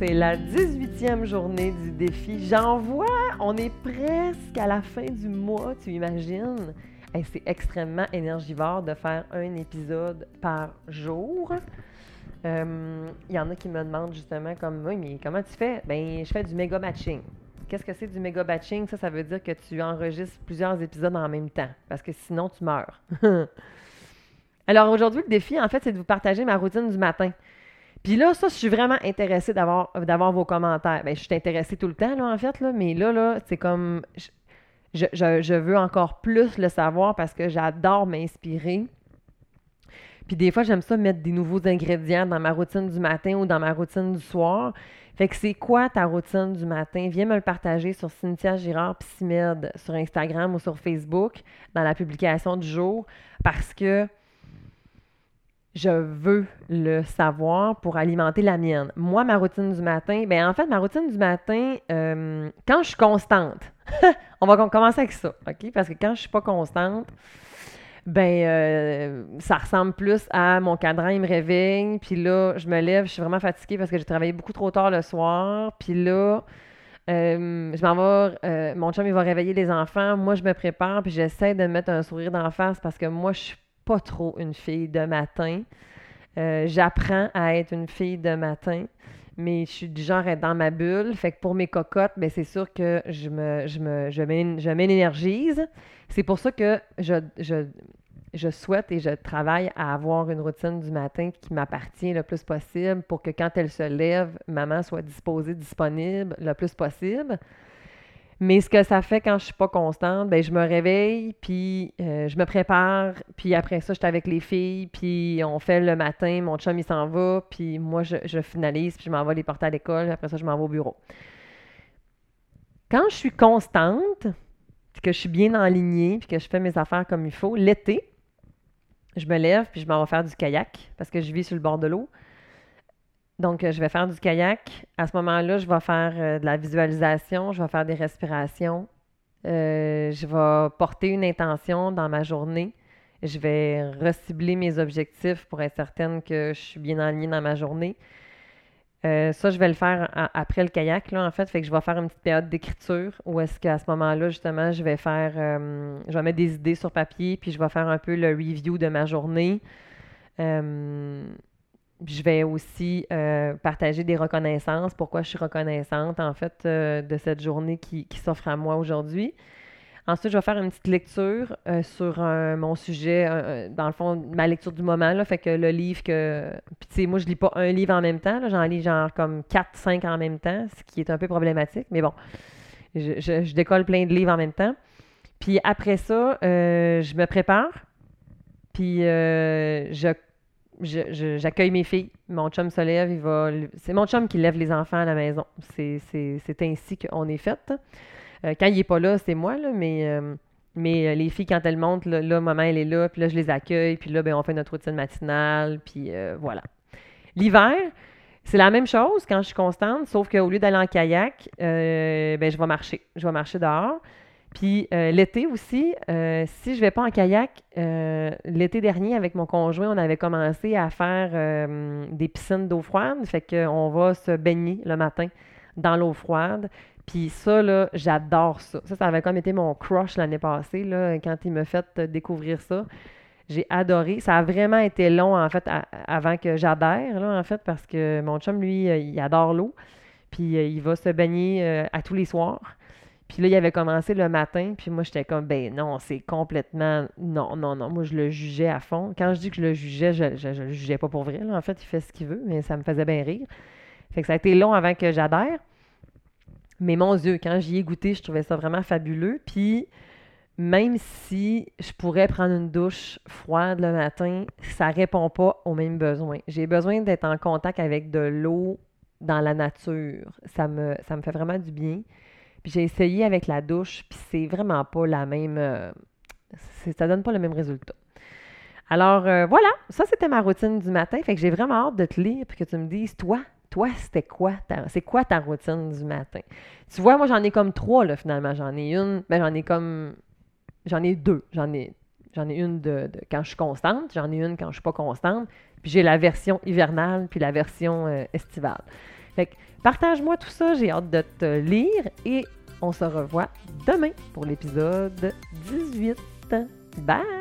c'est la 18e journée du défi. J'en vois, on est presque à la fin du mois, tu imagines? c'est extrêmement énergivore de faire un épisode par jour. Euh, il y en a qui me demandent justement comme oui, mais comment tu fais? Ben, je fais du méga batching. Qu'est-ce que c'est du méga batching? Ça, ça veut dire que tu enregistres plusieurs épisodes en même temps, parce que sinon tu meurs. Alors aujourd'hui, le défi, en fait, c'est de vous partager ma routine du matin. Puis là, ça, je suis vraiment intéressée d'avoir, d'avoir vos commentaires. Bien, je suis intéressée tout le temps, là, en fait, mais là, là, c'est comme. Je, je, veux encore plus le savoir parce que j'adore m'inspirer. Puis des fois, j'aime ça mettre des nouveaux ingrédients dans ma routine du matin ou dans ma routine du soir. Fait que c'est quoi ta routine du matin? Viens me le partager sur Cynthia Girard Psymed sur Instagram ou sur Facebook dans la publication du jour parce que je veux le savoir pour alimenter la mienne. Moi, ma routine du matin, ben en fait, ma routine du matin, euh, quand je suis constante, on va commencer avec ça, OK? Parce que quand je suis pas constante, ben euh, ça ressemble plus à mon cadran, il me réveille, puis là, je me lève, je suis vraiment fatiguée parce que j'ai travaillé beaucoup trop tard le soir, puis là, euh, je m'en vais, mon chum, il va réveiller les enfants, moi, je me prépare, puis j'essaie de mettre un sourire d'en face parce que moi, je suis pas trop une fille de matin. Euh, j'apprends à être une fille de matin, mais je suis du genre à être dans ma bulle. Fait que pour mes cocottes, ben c'est sûr que je me, je je m'énergise. C'est pour ça que je, je, souhaite et je travaille à avoir une routine du matin qui m'appartient le plus possible pour que quand elle se lève, maman soit disposée, disponible le plus possible. Mais ce que ça fait quand je suis pas constante, ben je me réveille, puis euh, je me prépare, puis après ça, je suis avec les filles, puis on fait le matin, mon chum, il s'en va, puis moi, je, finalise, puis je m'en vais les porter à l'école, après ça, je m'en vais au bureau. Quand je suis constante, puis que je suis bien enlignée, puis que je fais mes affaires comme il faut, l'été, je me lève, puis je m'en vais faire du kayak, parce que je vis sur le bord de l'eau. Donc, euh, je vais faire du kayak. À ce moment-là, je vais faire euh, de la visualisation, je vais faire des respirations. Euh, je vais porter une intention dans ma journée. Je vais recibler mes objectifs pour être certaine que je suis bien alignée dans ma journée. ça, je vais le faire après le kayak, là, en fait. Fait que je vais faire une petite période d'écriture où est-ce qu'à ce, moment-là, justement, je vais faire, je vais mettre des idées sur papier, puis je vais faire un peu le review de ma journée je vais aussi euh, partager des reconnaissances, pourquoi je suis reconnaissante, en fait, euh, de cette journée qui, s'offre à moi aujourd'hui. Ensuite, je vais faire une petite lecture euh, sur mon sujet, dans le fond, ma lecture du moment, là, fait que le livre que... Puis, tu sais, moi, je lis pas un livre en même temps, j'en lis genre comme quatre, cinq en même temps, ce qui est un peu problématique, mais bon, je, je décolle plein de livres en même temps. Puis après ça, je me prépare, puis je j'accueille mes filles. Mon chum se lève, il va. C'est mon chum qui lève les enfants à la maison. C'est ainsi qu'on est fait. Euh, quand il n'est pas là, c'est moi, là, mais, euh, mais euh, les filles, quand elles montent, là, maman, elle est là, puis là, je les accueille, puis là, ben, on fait notre routine matinale, puis voilà. L'hiver, c'est la même chose quand je suis constante, sauf qu'au lieu d'aller en kayak, ben, je vais marcher. Je vais marcher dehors. Puis euh, l'été aussi, euh, si je vais pas en kayak, euh, l'été dernier avec mon conjoint, on avait commencé à faire des piscines d'eau froide. Fait qu'on va se baigner le matin dans l'eau froide. Puis ça, là, j'adore ça. Ça, ça avait comme été mon crush l'année passée, là, quand il m'a fait découvrir ça. J'ai adoré. Ça a vraiment été long, en fait, avant que j'adhère, là, en fait, parce que mon chum, lui, il adore l'eau. Puis il va se baigner à tous les soirs. Puis là, il avait commencé le matin, puis moi, j'étais comme, ben non, c'est complètement. Non, non, non. Moi, je le jugeais à fond. Quand je dis que je le jugeais, je, je, le jugeais pas pour vrai. En fait, il fait ce qu'il veut, mais ça me faisait bien rire. Fait que ça a été long avant que j'adhère. Mais mon Dieu, quand j'y ai goûté, je trouvais ça vraiment fabuleux. Puis, même si je pourrais prendre une douche froide le matin, ça répond pas aux mêmes besoins. J'ai besoin d'être en contact avec de l'eau dans la nature. Ça me fait vraiment du bien. Puis j'ai essayé avec la douche, puis c'est vraiment pas la même. Euh, ça donne pas le même résultat. Alors euh, voilà, ça c'était ma routine du matin. Fait que j'ai vraiment hâte de te lire puis que tu me dises, toi, toi, c'était quoi c'est quoi ta routine du matin? Tu vois, moi j'en ai comme trois là finalement. J'en ai une, mais ben, j'en ai comme j'en ai deux. J'en ai j'en ai une de, quand je suis constante, j'en ai une quand je suis pas constante, puis j'ai la version hivernale puis la version euh, estivale. Fait partage-moi tout ça, j'ai hâte de te lire et on se revoit demain pour l'épisode 18. Bye!